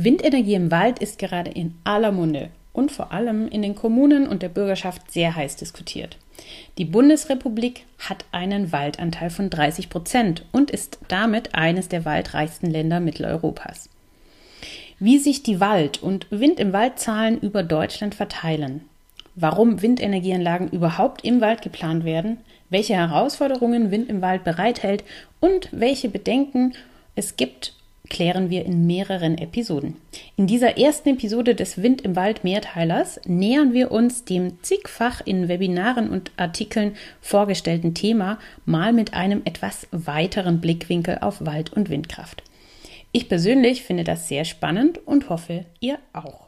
Windenergie im Wald ist gerade in aller Munde und vor allem in den Kommunen und der Bürgerschaft sehr heiß diskutiert. Die Bundesrepublik hat einen Waldanteil von 30 Prozent und ist damit eines der waldreichsten Länder Mitteleuropas. Wie sich die Wald- und Wind im Waldzahlen über Deutschland verteilen, warum Windenergieanlagen überhaupt im Wald geplant werden, welche Herausforderungen Wind im Wald bereithält und welche Bedenken es gibt klären wir in mehreren Episoden. In dieser ersten Episode des Wind im Wald Mehrteilers nähern wir uns dem zigfach in Webinaren und Artikeln vorgestellten Thema mal mit einem etwas weiteren Blickwinkel auf Wald- und Windkraft. Ich persönlich finde das sehr spannend und hoffe, ihr auch.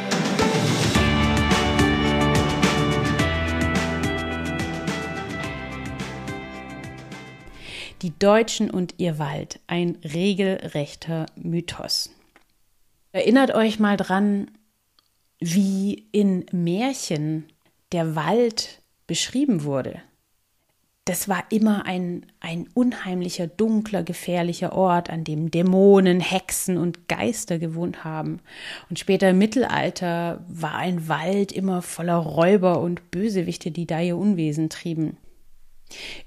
Die Deutschen und ihr Wald, ein regelrechter Mythos. Erinnert euch mal dran, wie in Märchen der Wald beschrieben wurde. Das war immer ein, ein unheimlicher, dunkler, gefährlicher Ort, an dem Dämonen, Hexen und Geister gewohnt haben. Und später im Mittelalter war ein Wald immer voller Räuber und Bösewichte, die da ihr Unwesen trieben.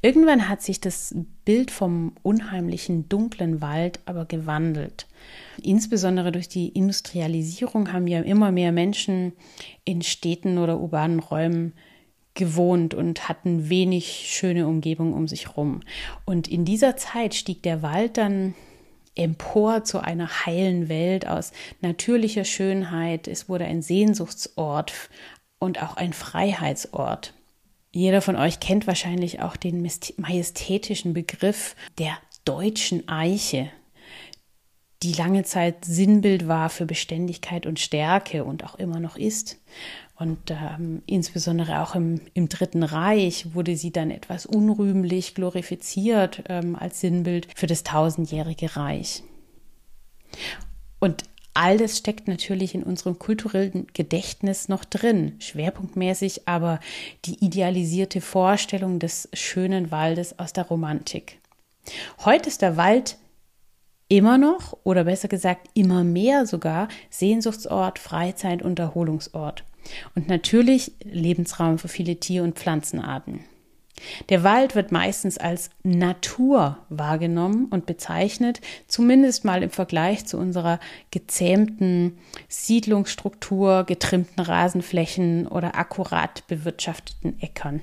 Irgendwann hat sich das Bild vom unheimlichen, dunklen Wald aber gewandelt. Insbesondere durch die Industrialisierung haben ja immer mehr Menschen in Städten oder urbanen Räumen gewohnt und hatten wenig schöne Umgebung um sich herum. Und in dieser Zeit stieg der Wald dann empor zu einer heilen Welt aus natürlicher Schönheit. Es wurde ein Sehnsuchtsort und auch ein Freiheitsort. Jeder von euch kennt wahrscheinlich auch den majestätischen Begriff der deutschen Eiche, die lange Zeit Sinnbild war für Beständigkeit und Stärke und auch immer noch ist. Und ähm, insbesondere auch im, im Dritten Reich wurde sie dann etwas unrühmlich glorifiziert ähm, als Sinnbild für das tausendjährige Reich. Und All das steckt natürlich in unserem kulturellen Gedächtnis noch drin, schwerpunktmäßig aber die idealisierte Vorstellung des schönen Waldes aus der Romantik. Heute ist der Wald immer noch oder besser gesagt immer mehr sogar Sehnsuchtsort, Freizeit und Erholungsort und natürlich Lebensraum für viele Tier- und Pflanzenarten. Der Wald wird meistens als Natur wahrgenommen und bezeichnet, zumindest mal im Vergleich zu unserer gezähmten Siedlungsstruktur, getrimmten Rasenflächen oder akkurat bewirtschafteten Äckern.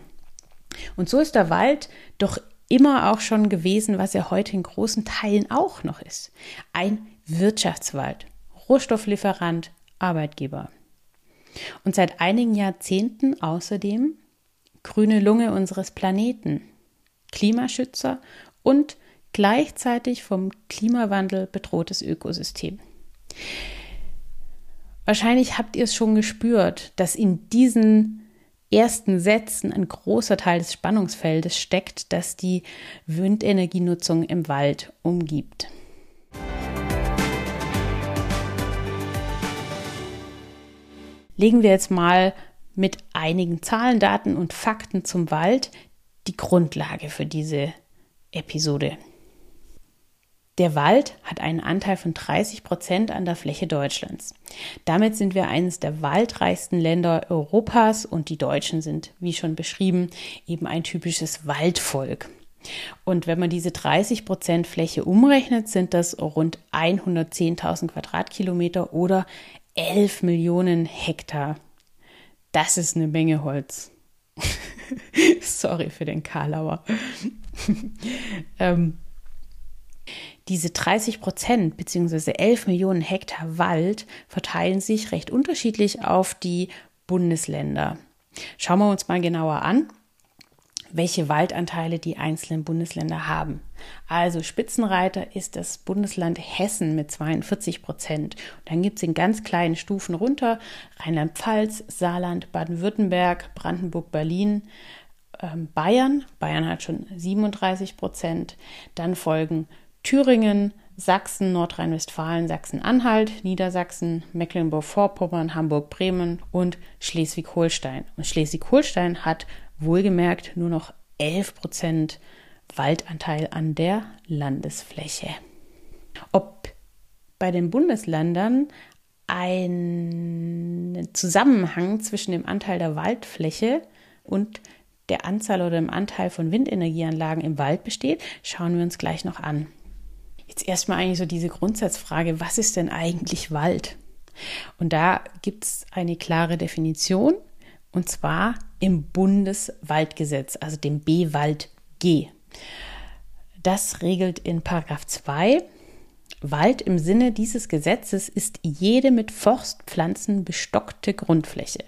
Und so ist der Wald doch immer auch schon gewesen, was er heute in großen Teilen auch noch ist. Ein Wirtschaftswald, Rohstofflieferant, Arbeitgeber. Und seit einigen Jahrzehnten außerdem grüne Lunge unseres Planeten, Klimaschützer und gleichzeitig vom Klimawandel bedrohtes Ökosystem. Wahrscheinlich habt ihr es schon gespürt, dass in diesen ersten Sätzen ein großer Teil des Spannungsfeldes steckt, das die Windenergienutzung im Wald umgibt. Legen wir jetzt mal mit einigen Zahlen, Daten und Fakten zum Wald die Grundlage für diese Episode. Der Wald hat einen Anteil von 30 Prozent an der Fläche Deutschlands. Damit sind wir eines der waldreichsten Länder Europas und die Deutschen sind, wie schon beschrieben, eben ein typisches Waldvolk. Und wenn man diese 30 Prozent Fläche umrechnet, sind das rund 110.000 Quadratkilometer oder 11 Millionen Hektar das ist eine Menge Holz. Sorry für den Karlauer. ähm, diese 30 Prozent bzw. 11 Millionen Hektar Wald verteilen sich recht unterschiedlich auf die Bundesländer. Schauen wir uns mal genauer an. welche Waldanteile die einzelnen Bundesländer haben. Also Spitzenreiter ist das Bundesland Hessen mit 42 Prozent. Dann gibt es in ganz kleinen Stufen runter Rheinland-Pfalz, Saarland, Baden-Württemberg, Brandenburg, Berlin, ähm, Bayern. Bayern hat schon 37 Prozent. Dann folgen Thüringen, Sachsen, Nordrhein-Westfalen, Sachsen-Anhalt, Niedersachsen, Mecklenburg-Vorpommern, Hamburg-Bremen und Schleswig-Holstein. Und Schleswig-Holstein hat wohlgemerkt nur noch 11 Prozent Waldanteil an der Landesfläche. Ob bei den Bundesländern ein Zusammenhang zwischen dem Anteil der Waldfläche und der Anzahl oder dem Anteil von Windenergieanlagen im Wald besteht, schauen wir uns gleich noch an. Jetzt erstmal eigentlich so diese Grundsatzfrage, was ist denn eigentlich Wald? Und da gibt es eine klare Definition, und zwar im Bundeswaldgesetz, also dem B-Wald G. Das regelt in Paragraph 2 Wald im Sinne dieses Gesetzes ist jede mit Forstpflanzen bestockte Grundfläche.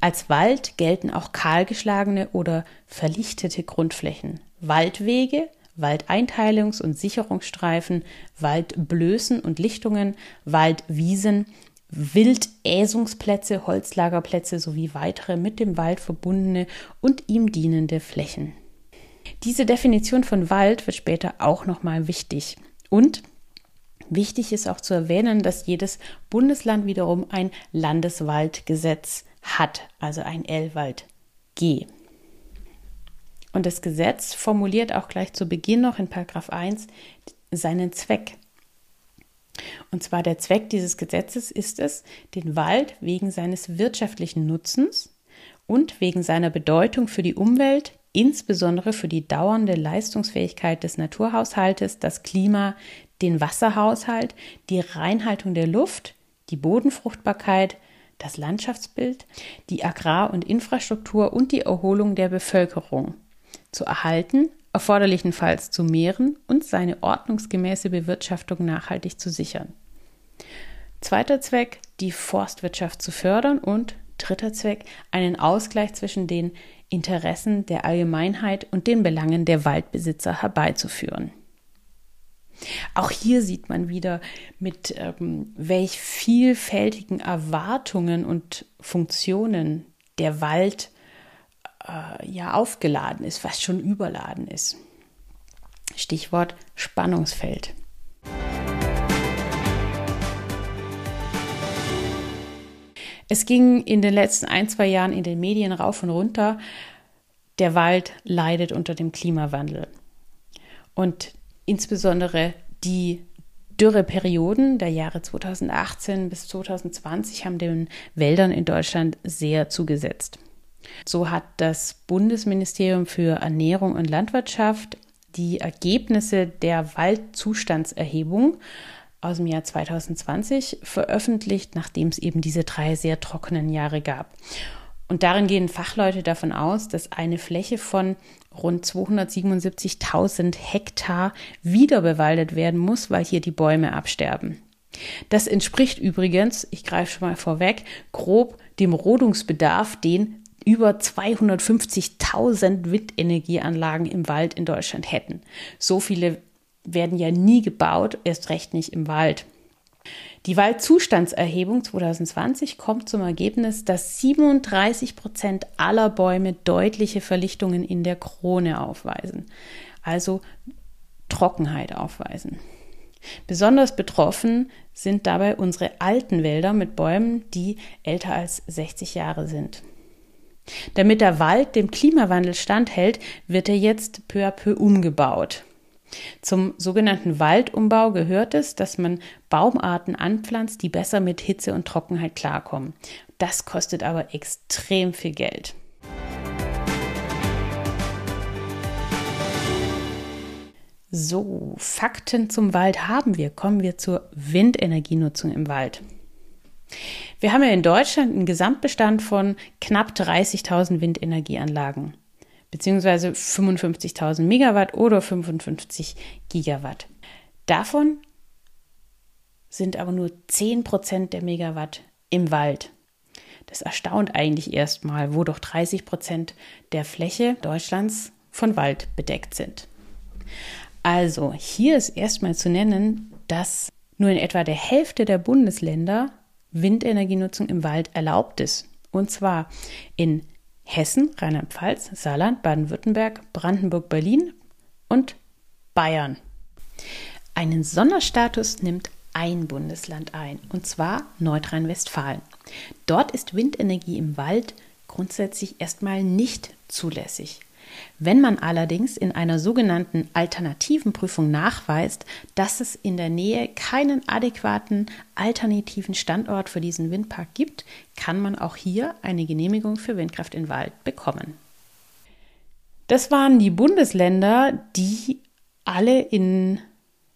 Als Wald gelten auch kahlgeschlagene oder verlichtete Grundflächen, Waldwege, Waldeinteilungs- und Sicherungsstreifen, Waldblößen und Lichtungen, Waldwiesen, Wildäsungsplätze, Holzlagerplätze sowie weitere mit dem Wald verbundene und ihm dienende Flächen. Diese Definition von Wald wird später auch nochmal wichtig. Und wichtig ist auch zu erwähnen, dass jedes Bundesland wiederum ein Landeswaldgesetz hat, also ein L-Wald G. Und das Gesetz formuliert auch gleich zu Beginn noch in Paragraph 1 seinen Zweck. Und zwar der Zweck dieses Gesetzes ist es, den Wald wegen seines wirtschaftlichen Nutzens und wegen seiner Bedeutung für die Umwelt, insbesondere für die dauernde Leistungsfähigkeit des Naturhaushaltes, das Klima, den Wasserhaushalt, die Reinhaltung der Luft, die Bodenfruchtbarkeit, das Landschaftsbild, die Agrar- und Infrastruktur und die Erholung der Bevölkerung zu erhalten, erforderlichenfalls zu mehren und seine ordnungsgemäße Bewirtschaftung nachhaltig zu sichern. Zweiter Zweck, die Forstwirtschaft zu fördern und dritter Zweck, einen Ausgleich zwischen den Interessen der Allgemeinheit und den Belangen der Waldbesitzer herbeizuführen. Auch hier sieht man wieder, mit ähm, welch vielfältigen Erwartungen und Funktionen der Wald äh, ja aufgeladen ist, fast schon überladen ist. Stichwort Spannungsfeld. Es ging in den letzten ein, zwei Jahren in den Medien rauf und runter. Der Wald leidet unter dem Klimawandel. Und insbesondere die Dürreperioden der Jahre 2018 bis 2020 haben den Wäldern in Deutschland sehr zugesetzt. So hat das Bundesministerium für Ernährung und Landwirtschaft die Ergebnisse der Waldzustandserhebung aus dem Jahr 2020 veröffentlicht, nachdem es eben diese drei sehr trockenen Jahre gab. Und darin gehen Fachleute davon aus, dass eine Fläche von rund 277.000 Hektar wieder bewaldet werden muss, weil hier die Bäume absterben. Das entspricht übrigens, ich greife schon mal vorweg, grob dem Rodungsbedarf, den über 250.000 Windenergieanlagen im Wald in Deutschland hätten. So viele werden ja nie gebaut, erst recht nicht im Wald. Die Waldzustandserhebung 2020 kommt zum Ergebnis, dass 37 Prozent aller Bäume deutliche Verlichtungen in der Krone aufweisen, also Trockenheit aufweisen. Besonders betroffen sind dabei unsere alten Wälder mit Bäumen, die älter als 60 Jahre sind. Damit der Wald dem Klimawandel standhält, wird er jetzt peu à peu umgebaut. Zum sogenannten Waldumbau gehört es, dass man Baumarten anpflanzt, die besser mit Hitze und Trockenheit klarkommen. Das kostet aber extrem viel Geld. So, Fakten zum Wald haben wir. Kommen wir zur Windenergienutzung im Wald. Wir haben ja in Deutschland einen Gesamtbestand von knapp 30.000 Windenergieanlagen beziehungsweise 55.000 Megawatt oder 55 Gigawatt. Davon sind aber nur 10 Prozent der Megawatt im Wald. Das erstaunt eigentlich erstmal, wo doch 30 Prozent der Fläche Deutschlands von Wald bedeckt sind. Also hier ist erstmal zu nennen, dass nur in etwa der Hälfte der Bundesländer Windenergienutzung im Wald erlaubt ist. Und zwar in Hessen, Rheinland-Pfalz, Saarland, Baden-Württemberg, Brandenburg, Berlin und Bayern. Einen Sonderstatus nimmt ein Bundesland ein, und zwar Nordrhein-Westfalen. Dort ist Windenergie im Wald grundsätzlich erstmal nicht zulässig. Wenn man allerdings in einer sogenannten alternativen Prüfung nachweist, dass es in der Nähe keinen adäquaten alternativen Standort für diesen Windpark gibt, kann man auch hier eine Genehmigung für Windkraft in Wald bekommen. Das waren die Bundesländer, die alle in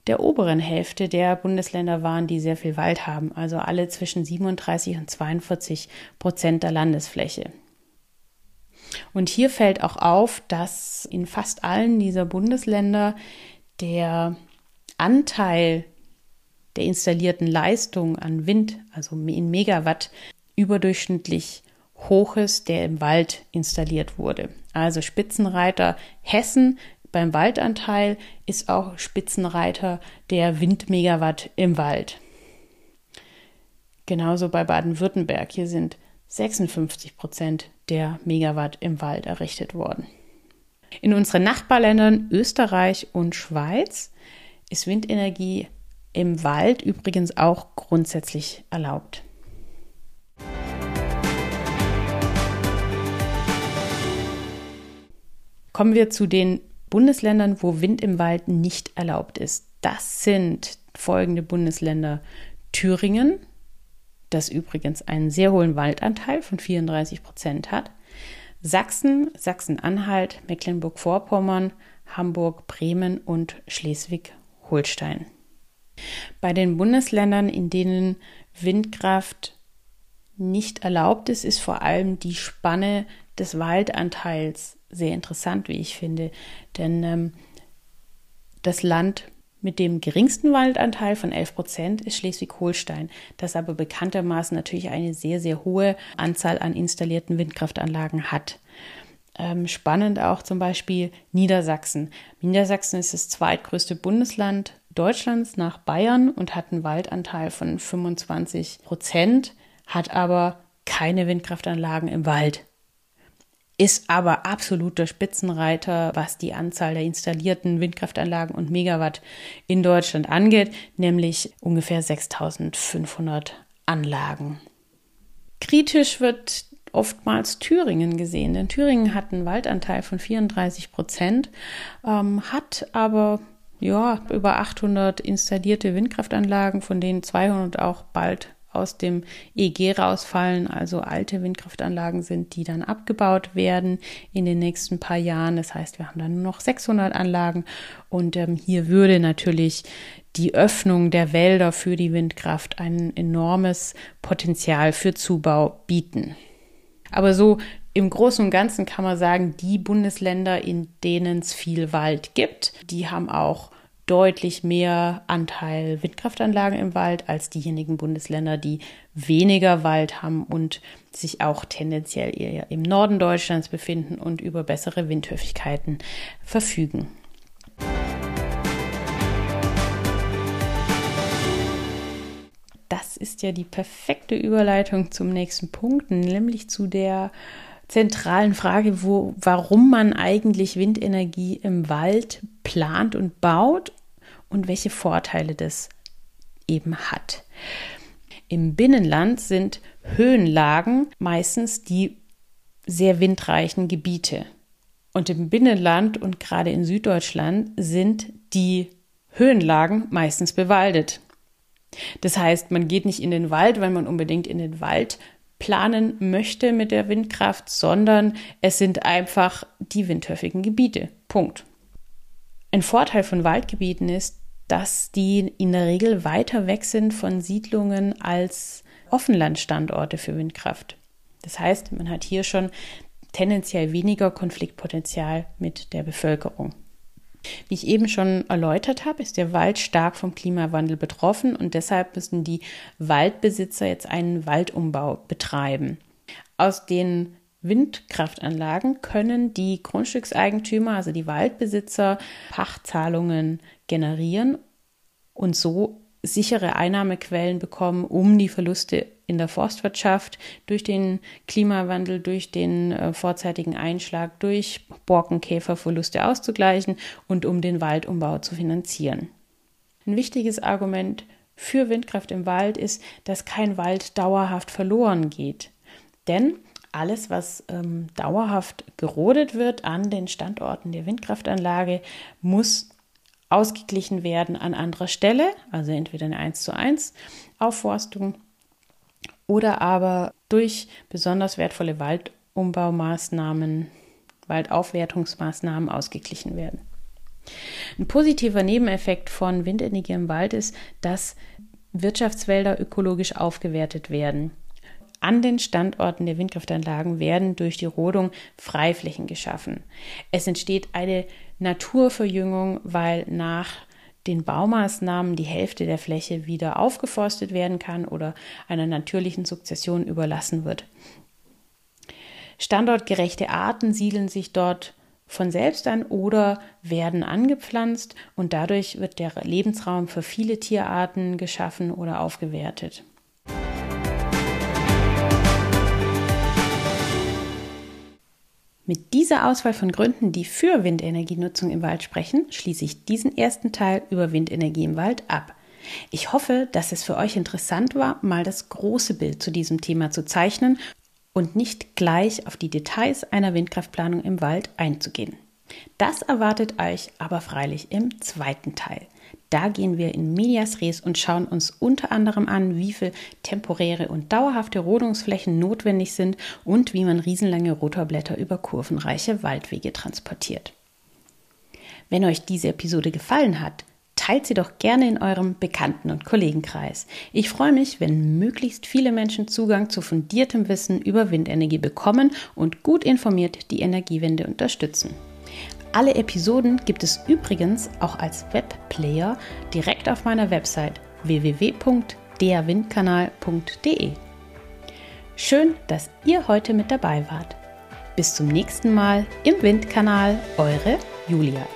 der oberen Hälfte der Bundesländer waren, die sehr viel Wald haben, also alle zwischen 37 und 42 Prozent der Landesfläche. Und hier fällt auch auf, dass in fast allen dieser Bundesländer der Anteil der installierten Leistung an Wind, also in Megawatt, überdurchschnittlich hoch ist, der im Wald installiert wurde. Also Spitzenreiter Hessen beim Waldanteil ist auch Spitzenreiter der Windmegawatt im Wald. Genauso bei Baden-Württemberg. Hier sind 56 Prozent der Megawatt im Wald errichtet worden. In unseren Nachbarländern Österreich und Schweiz ist Windenergie im Wald übrigens auch grundsätzlich erlaubt. Kommen wir zu den Bundesländern, wo Wind im Wald nicht erlaubt ist. Das sind folgende Bundesländer Thüringen, das übrigens einen sehr hohen Waldanteil von 34 Prozent hat. Sachsen, Sachsen-Anhalt, Mecklenburg-Vorpommern, Hamburg, Bremen und Schleswig-Holstein. Bei den Bundesländern, in denen Windkraft nicht erlaubt ist, ist vor allem die Spanne des Waldanteils sehr interessant, wie ich finde. Denn ähm, das Land mit dem geringsten Waldanteil von 11 Prozent ist Schleswig-Holstein, das aber bekanntermaßen natürlich eine sehr, sehr hohe Anzahl an installierten Windkraftanlagen hat. Ähm, spannend auch zum Beispiel Niedersachsen. Niedersachsen ist das zweitgrößte Bundesland Deutschlands nach Bayern und hat einen Waldanteil von 25 Prozent, hat aber keine Windkraftanlagen im Wald ist aber absoluter Spitzenreiter, was die Anzahl der installierten Windkraftanlagen und Megawatt in Deutschland angeht, nämlich ungefähr 6500 Anlagen. Kritisch wird oftmals Thüringen gesehen, denn Thüringen hat einen Waldanteil von 34 Prozent, ähm, hat aber ja, über 800 installierte Windkraftanlagen, von denen 200 auch bald aus dem EG rausfallen, also alte Windkraftanlagen sind, die dann abgebaut werden in den nächsten paar Jahren. Das heißt, wir haben dann nur noch 600 Anlagen und ähm, hier würde natürlich die Öffnung der Wälder für die Windkraft ein enormes Potenzial für Zubau bieten. Aber so im Großen und Ganzen kann man sagen, die Bundesländer, in denen es viel Wald gibt, die haben auch deutlich mehr Anteil Windkraftanlagen im Wald als diejenigen Bundesländer, die weniger Wald haben und sich auch tendenziell eher im Norden Deutschlands befinden und über bessere Windhöfigkeiten verfügen. Das ist ja die perfekte Überleitung zum nächsten Punkt, nämlich zu der zentralen Frage, wo, warum man eigentlich Windenergie im Wald plant und baut und welche Vorteile das eben hat. Im Binnenland sind Höhenlagen meistens die sehr windreichen Gebiete. Und im Binnenland und gerade in Süddeutschland sind die Höhenlagen meistens bewaldet. Das heißt, man geht nicht in den Wald, weil man unbedingt in den Wald planen möchte mit der Windkraft, sondern es sind einfach die windhöfigen Gebiete. Punkt. Ein Vorteil von Waldgebieten ist, dass die in der Regel weiter weg sind von Siedlungen als Offenlandstandorte für Windkraft. Das heißt, man hat hier schon tendenziell weniger Konfliktpotenzial mit der Bevölkerung. Wie ich eben schon erläutert habe, ist der Wald stark vom Klimawandel betroffen und deshalb müssen die Waldbesitzer jetzt einen Waldumbau betreiben. Aus den Windkraftanlagen können die Grundstückseigentümer, also die Waldbesitzer, Pachtzahlungen generieren und so sichere Einnahmequellen bekommen, um die Verluste in der Forstwirtschaft durch den Klimawandel, durch den äh, vorzeitigen Einschlag, durch Borkenkäferverluste auszugleichen und um den Waldumbau zu finanzieren. Ein wichtiges Argument für Windkraft im Wald ist, dass kein Wald dauerhaft verloren geht. Denn alles, was ähm, dauerhaft gerodet wird an den Standorten der Windkraftanlage, muss ausgeglichen werden an anderer Stelle, also entweder eine 1 zu 1 Aufforstung oder aber durch besonders wertvolle Waldumbaumaßnahmen, Waldaufwertungsmaßnahmen ausgeglichen werden. Ein positiver Nebeneffekt von Windenergie im Wald ist, dass Wirtschaftswälder ökologisch aufgewertet werden. An den Standorten der Windkraftanlagen werden durch die Rodung Freiflächen geschaffen. Es entsteht eine Naturverjüngung, weil nach den Baumaßnahmen die Hälfte der Fläche wieder aufgeforstet werden kann oder einer natürlichen Sukzession überlassen wird. Standortgerechte Arten siedeln sich dort von selbst an oder werden angepflanzt und dadurch wird der Lebensraum für viele Tierarten geschaffen oder aufgewertet. Mit dieser Auswahl von Gründen, die für Windenergienutzung im Wald sprechen, schließe ich diesen ersten Teil über Windenergie im Wald ab. Ich hoffe, dass es für euch interessant war, mal das große Bild zu diesem Thema zu zeichnen und nicht gleich auf die Details einer Windkraftplanung im Wald einzugehen. Das erwartet euch aber freilich im zweiten Teil. Da gehen wir in Medias Res und schauen uns unter anderem an, wie viel temporäre und dauerhafte Rodungsflächen notwendig sind und wie man riesenlange Rotorblätter über kurvenreiche Waldwege transportiert. Wenn euch diese Episode gefallen hat, teilt sie doch gerne in eurem Bekannten- und Kollegenkreis. Ich freue mich, wenn möglichst viele Menschen Zugang zu fundiertem Wissen über Windenergie bekommen und gut informiert die Energiewende unterstützen. Alle Episoden gibt es übrigens auch als Webplayer direkt auf meiner Website www.derwindkanal.de. Schön, dass ihr heute mit dabei wart. Bis zum nächsten Mal im Windkanal, eure Julia.